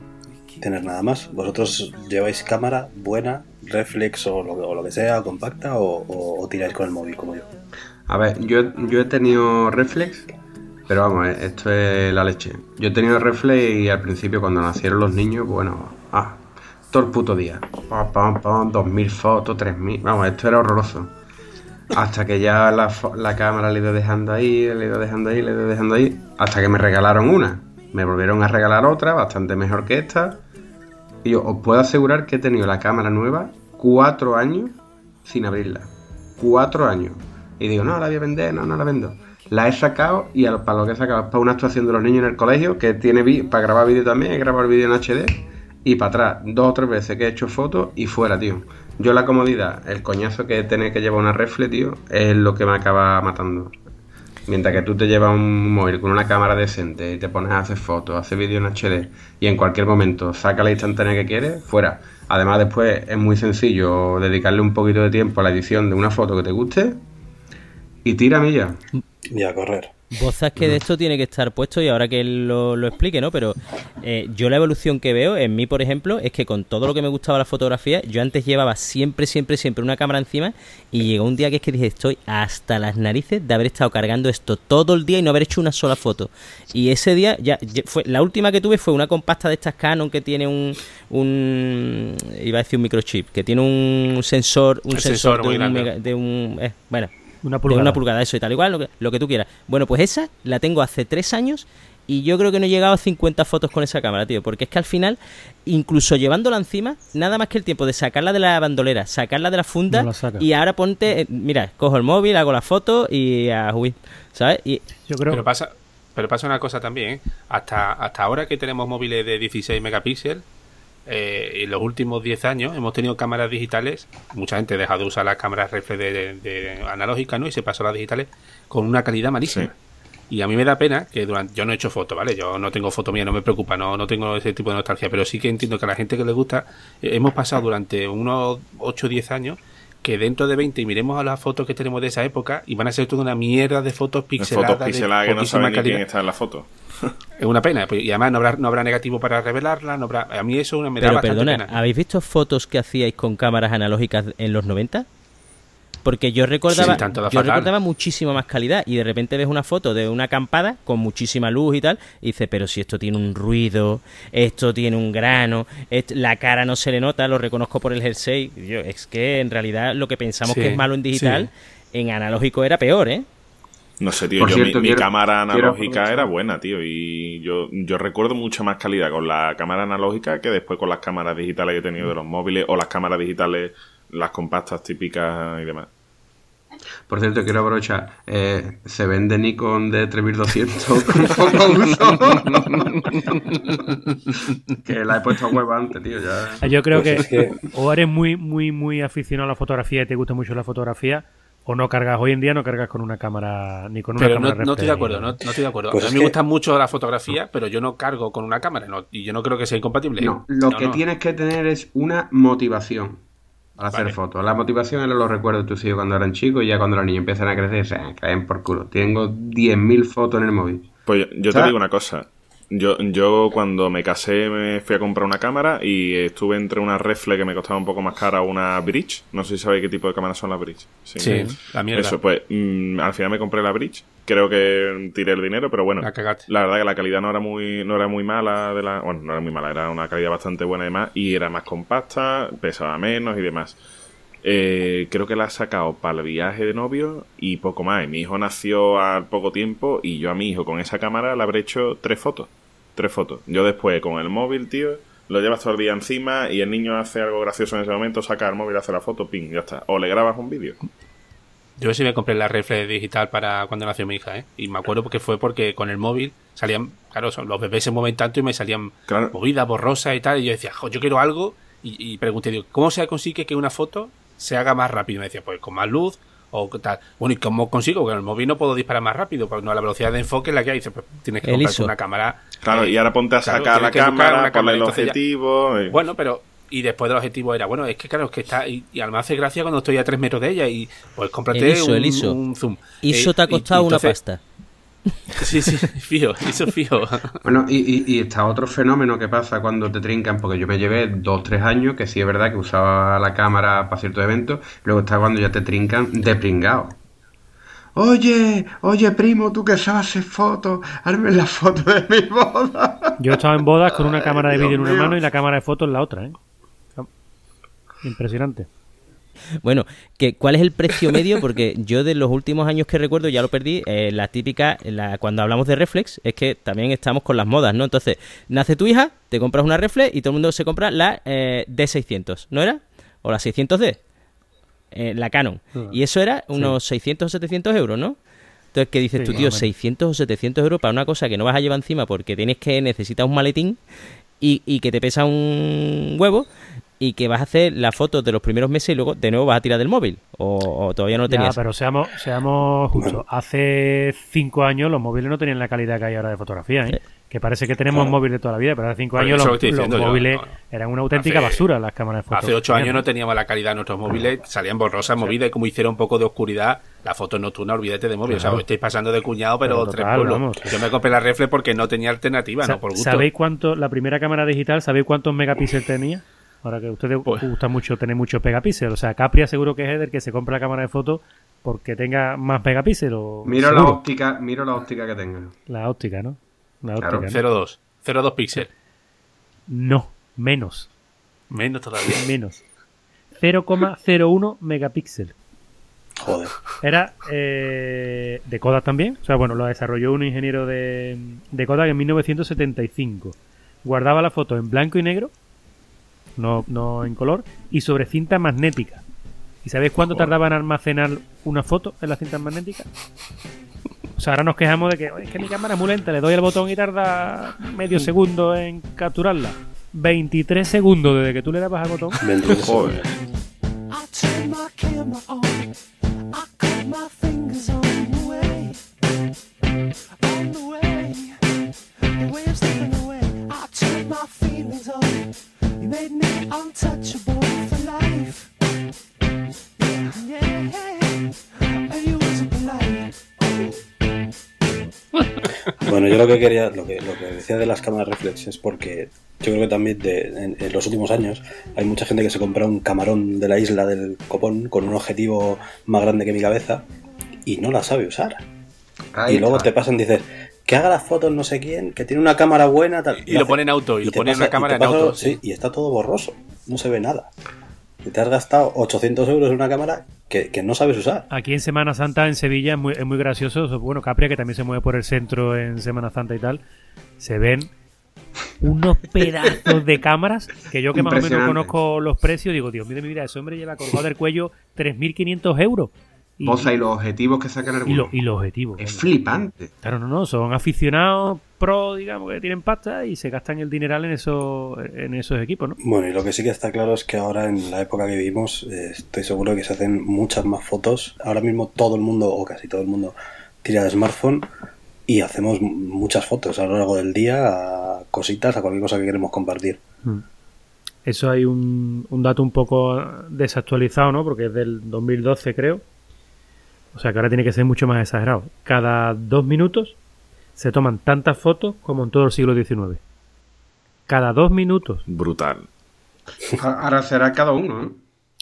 tener nada más. ¿Vosotros lleváis cámara buena, reflex o lo, que sea, compacta, o tiráis con el móvil como yo? A ver, yo, yo he tenido reflex, pero vamos, eh, esto es la leche. Yo he tenido reflex y al principio cuando nacieron los niños, bueno, ah, todo el puto día. Pam, pam, pam, 2000 fotos, 3000. Vamos, esto era horroroso. Hasta que ya la, la cámara le ido dejando ahí, le ido dejando ahí, le ido dejando ahí. Hasta que me regalaron una. Me volvieron a regalar otra, bastante mejor que esta. Y yo os puedo asegurar que he tenido la cámara nueva cuatro años sin abrirla. Cuatro años. Y digo, no, la voy a vender, no, no la vendo. La he sacado y al- para lo que he sacado es para una actuación de los niños en el colegio, que tiene para grabar vídeo también, he grabado el vídeo en HD. Y para atrás, dos o tres veces que he hecho fotos y fuera, tío. Yo la comodidad, el coñazo que tener que llevar una refle, tío, es lo que me acaba matando. Mientras que tú te llevas un móvil con una cámara decente y te pones a hacer fotos, hacer vídeo en HD y en cualquier momento saca la instantánea que quieres, fuera. Además después es muy sencillo dedicarle un poquito de tiempo a la edición de una foto que te guste y tira milla. Y a correr. Bozas que de esto tiene que estar puesto y ahora que él lo, lo explique, ¿no? Pero eh, yo la evolución que veo en mí, por ejemplo, es que con todo lo que me gustaba la fotografía, yo antes llevaba siempre, siempre, siempre una cámara encima y llegó un día que es que dije, estoy hasta las narices de haber estado cargando esto todo el día y no haber hecho una sola foto. Y ese día, ya, ya fue la última que tuve fue una compacta de estas Canon que tiene un, un iba a decir un microchip, que tiene un sensor, un El sensor, sensor muy de, un grande. mega- de un, eh, bueno, Una de pulgada. una pulgada, eso y tal, igual, lo que, lo que tú quieras. Bueno, pues esa la tengo hace tres años y yo creo que no he llegado a 50 fotos con esa cámara, tío. Porque es que al final, incluso llevándola encima, nada más que el tiempo de sacarla de la bandolera, sacarla de la funda No la saca. y ahora ponte, eh, mira, cojo el móvil, hago la foto y a huir, ¿sabes? Y Yo creo Pero pasa, pero pasa una cosa también, ¿eh? hasta, hasta ahora que tenemos móviles de 16 megapíxeles, eh, en los últimos 10 años hemos tenido cámaras digitales, mucha gente ha dejado de usar las cámaras reflex de, de analógicas, ¿no? Y se pasó a las digitales con una calidad malísima. Y a mí me da pena que durante yo no he hecho foto, ¿vale? Yo no tengo foto mía, no me preocupa, no, no tengo ese tipo de nostalgia, pero sí que entiendo que a la gente que le gusta, eh, hemos pasado durante unos 8 o 10 años que dentro de 20 y miremos a las fotos que tenemos de esa época y van a ser toda una mierda de fotos pixeladas. fotos de pixeladas que no saben ni quién calidad. está en la foto. [LAUGHS] Es una pena, pues, y además no habrá, no habrá negativo para revelarla, no habrá, a mí eso me da Pero bastante perdona, pena. ¿habéis visto fotos que hacíais con cámaras analógicas en los 90? Porque yo recordaba, Sí, tanto da yo fatal. recordaba muchísima más calidad y de repente ves una foto de una acampada con muchísima luz y tal y dices, pero si esto tiene un ruido, esto tiene un grano, la cara no se le nota, lo reconozco por el jersey. Yo, es que en realidad lo que pensamos Sí, que es malo en digital, en analógico era peor, ¿eh? No sé, tío, yo, cierto, mi, mi quiero- cámara analógica era buena, tío, y yo, yo recuerdo mucha más calidad con la cámara analógica que después con las cámaras digitales que he tenido de los móviles o las cámaras digitales, las compactas típicas y demás. Por cierto, quiero aprovechar. eh, se vende Nikon de 3200 con poco uso. que la he puesto a huevo antes, tío. Ya. Yo creo Pues que, es que- o eres muy, muy, muy aficionado a la fotografía y te gusta mucho la fotografía, o no cargas. Hoy en día no cargas con una cámara ni con una Pero no, cámara no estoy de acuerdo, no, no estoy de acuerdo. Pues a mí me que- gusta mucho la fotografía, pero yo no cargo con una cámara no, y yo no creo que sea incompatible. No, lo No, que no. tienes que tener es una motivación para hacer Vale. fotos. La motivación era los recuerdos de tus hijos cuando eran chicos y ya cuando los niños empiezan a crecer, se caen por culo. Tengo 10.000 fotos en el móvil. Pues yo, yo te digo una cosa. Yo, yo cuando me casé me fui a comprar una cámara y estuve entre una refle que me costaba un poco más cara una bridge. No sé si sabéis qué tipo de cámaras son las bridge. Sí, la mierda. Eso, pues mm, al final me compré la bridge. Creo que tiré el dinero, pero bueno. La cagaste. La verdad que la calidad no era muy, no era muy mala de la. Bueno, no era muy mala, era una calidad bastante buena y demás. Y era más compacta, pesaba menos y demás. Eh, creo que la ha sacado para el viaje de novio y poco más. Y mi hijo nació al poco tiempo y yo a mi hijo con esa cámara le habré hecho tres fotos. Tres fotos. Yo después con el móvil, tío, lo llevas todo el día encima y el niño hace algo gracioso en ese momento, saca el móvil, hace la foto, ping, ya está. O le grabas un vídeo. Yo sí me compré la reflex digital para cuando nació mi hija, ¿eh? Y me acuerdo porque fue porque con el móvil salían, claro, los bebés se mueven tanto y me salían Claro. movidas, borrosas y tal. Y yo decía, jo, yo quiero algo. Y, y pregunté, digo, ¿cómo se consigue que una foto se haga más rápido? Y me decía, pues con más luz o tal. Bueno, ¿y cómo consigo? Porque en el móvil no puedo disparar más rápido, porque no la velocidad de enfoque es la que hay. Dice, pues tienes que comprarte ISO. una cámara. Claro, eh, y ahora ponte a claro, sacar la cámara, ponle el ya- objetivo. y- Bueno, pero. Y después del objetivo era, bueno, es que claro, es que está. Y, y además hace gracia cuando estoy a tres metros de ella y pues cómprate El ISO, un, el ISO. un zoom. Eso Eh, te ha costado y una entonces- pasta. Sí, sí, fijo, eso fijo. Bueno, y, y- y está otro fenómeno que pasa cuando te trincan, porque yo me llevé dos, tres años, que sí es verdad que usaba la cámara para ciertos eventos, luego está cuando ya te trincan de pringao. Oye, oye primo, tú que sabes hacer fotos, hazme la foto de mi boda. Yo estaba en bodas con una cámara de vídeo en una mío. mano y la cámara de fotos en la otra, ¿eh? Impresionante. Bueno, que, ¿cuál es el precio medio? [LAUGHS] Porque yo de los últimos años que recuerdo, ya lo perdí, eh, la típica, la, cuando hablamos de reflex, es que también estamos con las modas, ¿no? Entonces, nace tu hija, te compras una reflex y todo el mundo se compra la eh, D600, ¿no era? O la 600D, eh, la Canon. Y eso era unos 600 o 700 euros, ¿no? Entonces, ¿qué dices Sí, tú, tío? o menos. 600 o 700 euros para una cosa que no vas a llevar encima porque tienes que necesitas un maletín y, y que te pesa un huevo y que vas a hacer las fotos de los primeros meses y luego de nuevo vas a tirar del móvil. O, o todavía no lo Ya, tenías. pero seamos, seamos justos. Hace cinco años los móviles no tenían la calidad que hay ahora de fotografía, ¿eh? Que parece que tenemos Claro. móviles de toda la vida, pero hace cinco años los, lo estoy los diciendo yo, móviles no, no. eran una auténtica Hace- basura las cámaras de fotos. Hace ocho años no teníamos la calidad de nuestros móviles, salían borrosas, movidas, y como hicieron un poco de oscuridad, la foto nocturna, olvídate de móvil. O sea, Claro. estáis pasando de cuñado, pero, Pero tres total, pueblos. vamos. Yo me compré la reflex porque no tenía alternativa, Sa- no por gusto. ¿Sabéis cuánto, la primera cámara digital, ¿sabéis cuántos megapíxeles tenía? Ahora que a ustedes Pues- gusta mucho tener muchos megapíxeles. O sea, Capria seguro que es el que se compra la cámara de fotos porque tenga más megapíxeles. o- Miro la óptica, miro la óptica que tenga. La óptica, ¿no? La Claro. óptica. ¿no? 0,2. 0,2 píxeles. No, menos. Menos todavía. [LAUGHS] Menos. 0,01 megapíxel. Joder. Era eh, de Kodak también. O sea, bueno, lo desarrolló un ingeniero de, de Kodak en 1975. Guardaba la foto en blanco y negro, no, no en color, y sobre cinta magnética. ¿Y sabéis cuánto tardaba en almacenar una foto en la cinta magnética? O sea, ahora nos quejamos de que "Oye, es que mi cámara es muy lenta, le doy al botón y tarda medio segundo en capturarla. 23 segundos desde que tú le dabas al botón. 23 Joder. segundos. I turn my camera on. I cut my fingers on the way. On the way. The way of slipping away. I turned my feelings on. You made me untouchable for life. Yeah, yeah. And you wasn't polite. Bueno, yo lo que quería, lo que, lo que decía de las cámaras reflex es porque yo creo que también de- en, en los últimos años hay mucha gente que se compra un camarón de la isla del copón con un objetivo más grande que mi cabeza y no la sabe usar. Ahí y luego está. te pasan, dices, que haga las fotos no sé quién, que tiene una cámara buena, tal. Y lo pone en auto, y lo pone en pasa- una cámara en pasa- auto, Sí, sí. y está todo borroso, no se ve nada. Y te has gastado 800 euros en una cámara que, que no sabes usar. Aquí en Semana Santa en Sevilla es muy, es muy gracioso. Bueno, Capria, que también se mueve por el centro en Semana Santa y tal, se ven unos [LAUGHS] pedazos de cámaras que yo que más o menos conozco los precios, digo, Dios mío de mi vida, ese hombre lleva colgado del cuello 3.500 euros. Y, Boza y los objetivos que sacan y, algunos. lo- y los objetivos. Es flipante. Claro, no, no, son aficionados pro, digamos, que tienen pasta y se gastan el dineral en, esos en esos equipos, ¿no? Bueno, y lo que sí que está claro es que ahora en la época que vivimos eh, estoy seguro que se hacen muchas más fotos. Ahora mismo todo el mundo, o casi todo el mundo, tira de smartphone y hacemos muchas fotos a lo largo del día a cositas, a cualquier cosa que queremos compartir. Eso hay un, un dato un poco desactualizado, ¿no? Porque es del 2012, creo. O sea que ahora tiene que ser mucho más exagerado. Cada dos minutos se toman tantas fotos como en todo el siglo XIX. Cada dos minutos. Brutal. Ahora será cada uno, ¿eh?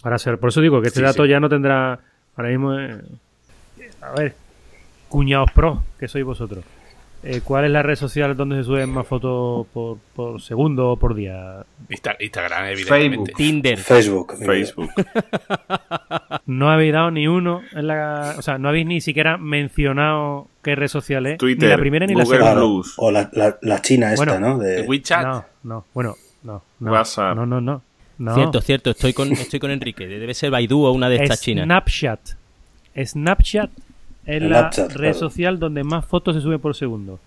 Ahora, ser- por eso digo que este Sí, dato sí. ya no tendrá. Ahora mismo. eh, a ver, cuñados pro, que sois vosotros. Eh, ¿Cuál es la red social donde se suben más fotos por, por segundo o por día? Insta- Instagram, evidentemente. Facebook. Tinder. Facebook. Facebook. [LAUGHS] No habéis dado ni uno en la. O sea, no habéis ni siquiera mencionado qué red social es. Twitter, Ni la primera ni la segunda. Plus. o la, la- la china esta, Bueno, ¿no? De, WeChat. No, no, bueno, no. no WhatsApp. No, no, no. no. Cierto, cierto, estoy con, estoy con Enrique. Debe ser Baidu o una de estas [LAUGHS] chinas. Snapchat. Snapchat es la Snapchat, red claro. social donde más fotos se suben por segundo.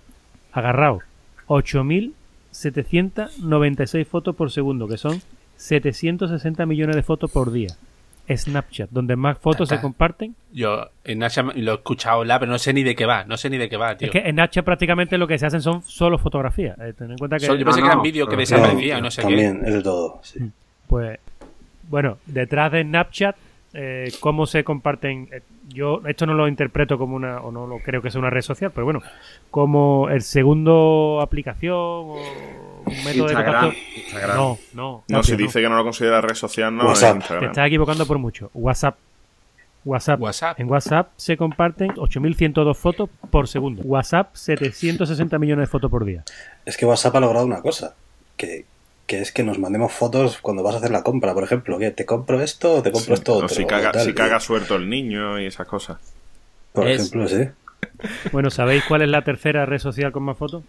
Agarrado. 8.796 fotos por segundo, que son 760 millones de fotos por día. Snapchat, donde más fotos se comparten. Yo en Snapchat lo he escuchado hablar, pero no sé ni de qué va. No sé ni de qué va, tío. Es que en Snapchat prácticamente lo que se hacen son solo fotografías. Eh, ten en cuenta que Solo- yo pensé No, que eran no, vídeos que desaparecían, no sé qué. también, es de todo. sí. Pues, bueno, detrás de Snapchat, eh, cómo se comparten. eh, yo esto no lo interpreto como una, o no lo creo que sea una red social, pero bueno, como el segundo aplicación o un método de Instagram. contacto. Instagram. No, no. No, si dice que no lo considera red social, no WhatsApp. es Te estás equivocando por mucho. WhatsApp. WhatsApp. WhatsApp. En WhatsApp se comparten 8.102 fotos por segundo. WhatsApp 760 millones de fotos por día. Es que WhatsApp ha logrado una cosa, que que es que nos mandemos fotos cuando vas a hacer la compra, por ejemplo, que te compro esto o te compro esto otro. si caga, tal. si caga suelto el niño y esas cosas. Por Es- ejemplo, sí. Bueno, ¿sabéis cuál es la tercera red social con más fotos?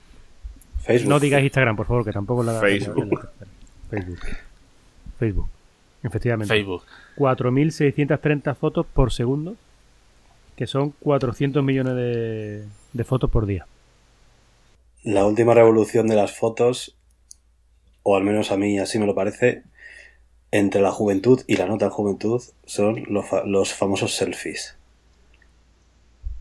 Facebook. No digáis Instagram, por favor, que tampoco la Facebook. Facebook. Facebook. Efectivamente. Facebook. 4.630 fotos por segundo, que son 400 millones de, de fotos por día. La última revolución de las fotos, o al menos a mí así me lo parece, entre la juventud y la no tan juventud, son los, fa- los famosos selfies.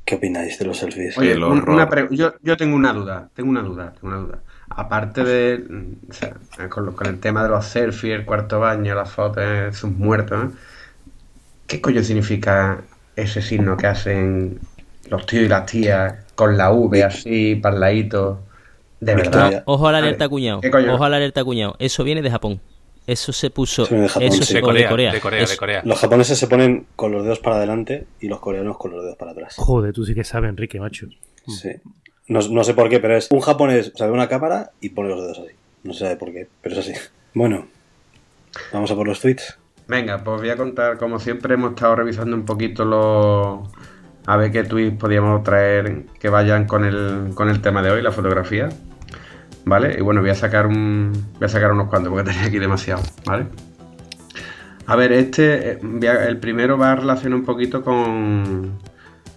¿Qué opináis de los selfies? Oye, El un- una yo, yo tengo una duda, tengo una duda, tengo una duda. Aparte de, o sea, con, lo- con el tema de los selfies, el cuarto baño, las fotos de sus muertos, ¿no? ¿qué coño significa ese signo que hacen los tíos y las tías con la V así, parladito? De verdad. Ojo a la alerta cuñado. ¿Qué coño? Ojo a la alerta cuñado. Eso viene de Japón. Eso se puso. Eso viene de Japón, eso sí. se De Corea, de Corea. de Corea, de Corea. Los japoneses se ponen con los dedos para adelante y los coreanos con los dedos para atrás. Joder, tú sí que sabes, Enrique, macho. Sí. No, no sé por qué, pero es un japonés, o sea, ve una cámara y pone los dedos así. No se sabe por qué, pero es así. Bueno, vamos a por los tweets. Venga, pues voy a contar, como siempre hemos estado revisando un poquito los... A ver qué tweets podíamos traer que vayan con el, con el tema de hoy, la fotografía. ¿Vale? Y bueno, voy a sacar un. Voy a sacar unos cuantos porque [LAUGHS] tenía aquí demasiado, ¿vale? A ver, este. eh, el primero va a relacionar un poquito con.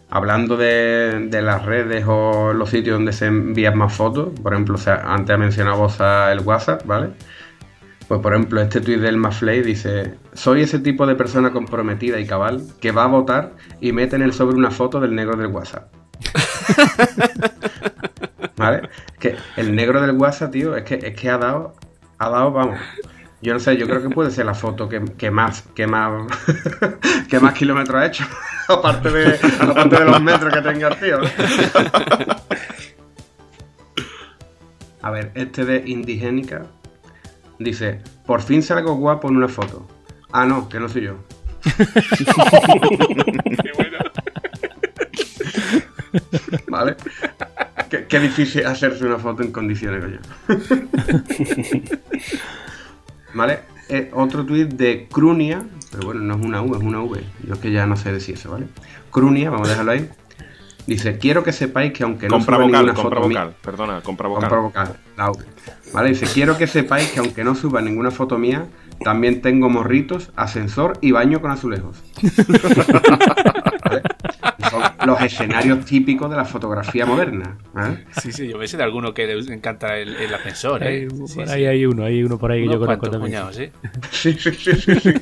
Hablando de, las redes o los sitios donde se envían más fotos. Por ejemplo, antes ha mencionado Bosa el WhatsApp, ¿vale? Pues por ejemplo, este tuit del Mafley dice: Soy ese tipo de persona comprometida y cabal que va a votar y mete en el sobre una foto del negro del WhatsApp. [LAUGHS] ¿Vale? Que el negro del WhatsApp, tío, es que, es que ha dado, ha dado, vamos. Yo no sé, yo creo que puede ser la foto que, que más, que más, [LAUGHS] que más kilómetros ha hecho. [LAUGHS] aparte, de, aparte de los metros que tenga el tío. A ver, este de Indigénica dice, por fin salgo guapo en una foto. Ah, no, que no soy yo. [LAUGHS] ¿Vale? Qué, qué difícil hacerse una foto en condiciones, coño. [LAUGHS] ¿Vale? Eh, otro tuit de Crunia, pero bueno, no es una U, es una V. Yo es que ya no sé decir eso, ¿vale? Crunia, vamos a dejarlo ahí. Dice, quiero que sepáis que aunque no compra suba vocal, ninguna compra foto mía- vocal. Perdona, compra vocal. Compra vocal, la V. ¿Vale? Dice, quiero que sepáis que aunque no suba ninguna foto mía, también tengo morritos, ascensor y baño con azulejos. [LAUGHS] Los escenarios típicos de la fotografía moderna. ¿vale? Sí, sí, yo me sé de alguno que le encanta el, el ascensor, Ahí, ¿eh? por Sí, ahí sí. hay uno, hay uno por ahí que yo conozco también. puñados, ¿eh? Sí, sí, sí, sí, sí.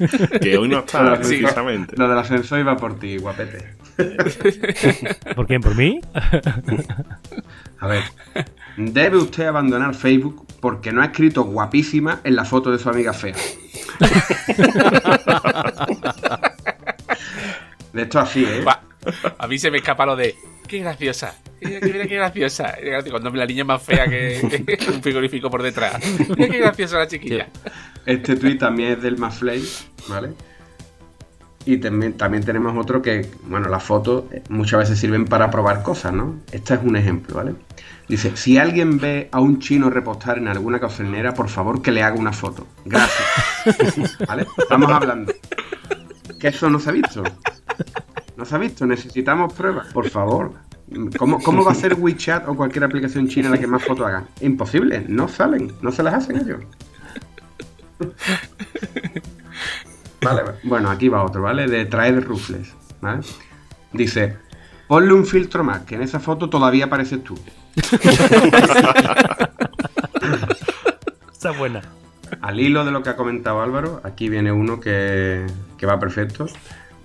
Que hoy no está, [LAUGHS] precisamente. Lo del ascensor iba por ti, guapete. [LAUGHS] ¿Por quién? ¿Por mí? A ver, debe usted abandonar Facebook porque no ha escrito guapísima en la foto de su amiga fea. [LAUGHS] De hecho, así, ¿eh? Va, A mí se me escapa lo de. ¡Qué graciosa! Mira, mira qué graciosa. Cuando la niña es más fea que [LAUGHS] un frigorífico por detrás. Mira qué graciosa la chiquilla. Este tweet también es del Maflay, ¿vale? Y también, también tenemos otro que, bueno, las fotos muchas veces sirven para probar cosas, ¿no? Este es un ejemplo, ¿vale? Dice, si alguien ve a un chino repostar en alguna cocinera, por favor que le haga una foto. Gracias. [LAUGHS] ¿Vale? Estamos hablando. Que eso no se ha visto. No se ha visto, necesitamos pruebas. Por favor. ¿Cómo, cómo va a ser WeChat o cualquier aplicación china la que más fotos haga? Imposible, no salen, no se las hacen ellos. Vale, bueno, aquí va otro, ¿vale? De Traed Rufles, ¿vale? Dice, ponle un filtro más, que en esa foto todavía apareces tú. Esa es buena. Al hilo de lo que ha comentado Álvaro, aquí viene uno que, que va perfecto.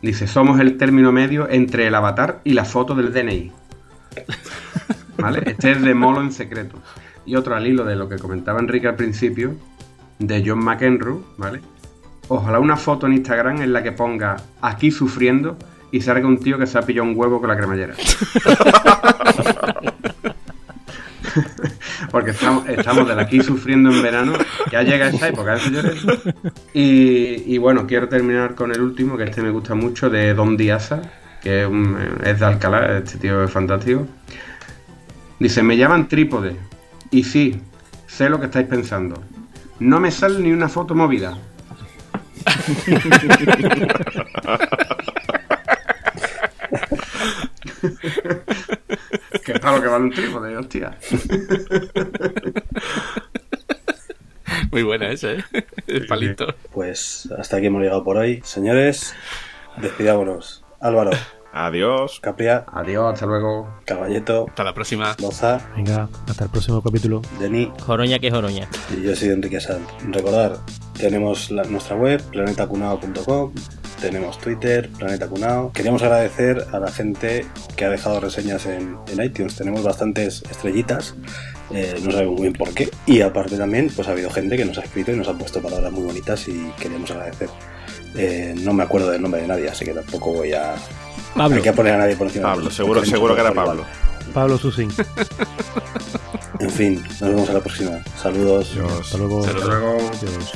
Dice, somos el término medio entre el avatar y la foto del DNI. [LAUGHS] ¿Vale? Este es de Molo en secreto. Y otro al hilo de lo que comentaba Enrique al principio, de John McEnroe, ¿vale? Ojalá una foto en Instagram en la que ponga aquí sufriendo y salga un tío que se ha pillado un huevo con la cremallera. [LAUGHS] Porque estamos, estamos de aquí sufriendo en verano, ya llega esa época, ¿eh, señores? Y, bueno, quiero terminar con el último, que este me gusta mucho, de Don Diaza, que es, un- es de Alcalá, este tío es fantástico. Dice, me llaman trípode. Y sí, sé lo que estáis pensando. no me sale ni una foto movida. [LAUGHS] que para lo que vale un trípode, hostia. Muy buena esa, ¿eh? El palito. Pues hasta aquí hemos llegado por hoy. Señores, despidámonos. Álvaro, Adiós. Capria, Adiós, hasta luego. Caballeto, Hasta la próxima. Loza, Venga, hasta el próximo capítulo. Denis Joroña que joroña. y yo soy Enrique Sant. Recordar, tenemos la- nuestra web, planetacunao.com, tenemos Twitter, Planeta Cunao. Queríamos agradecer a la gente que ha dejado reseñas en, en iTunes. Tenemos bastantes estrellitas, eh, no sabemos muy bien por qué. Y aparte también, pues ha habido gente que nos ha escrito y nos ha puesto palabras muy bonitas y queríamos agradecer. Eh, no me acuerdo del nombre de nadie, así que tampoco voy a... Pablo. Hay que poner a nadie por encima. Pablo, seguro, seguro que era Pablo. Pablo Susín. En fin, nos vemos a la próxima. Saludos. Adiós. Hasta luego. Saludos. Hasta luego. Adiós.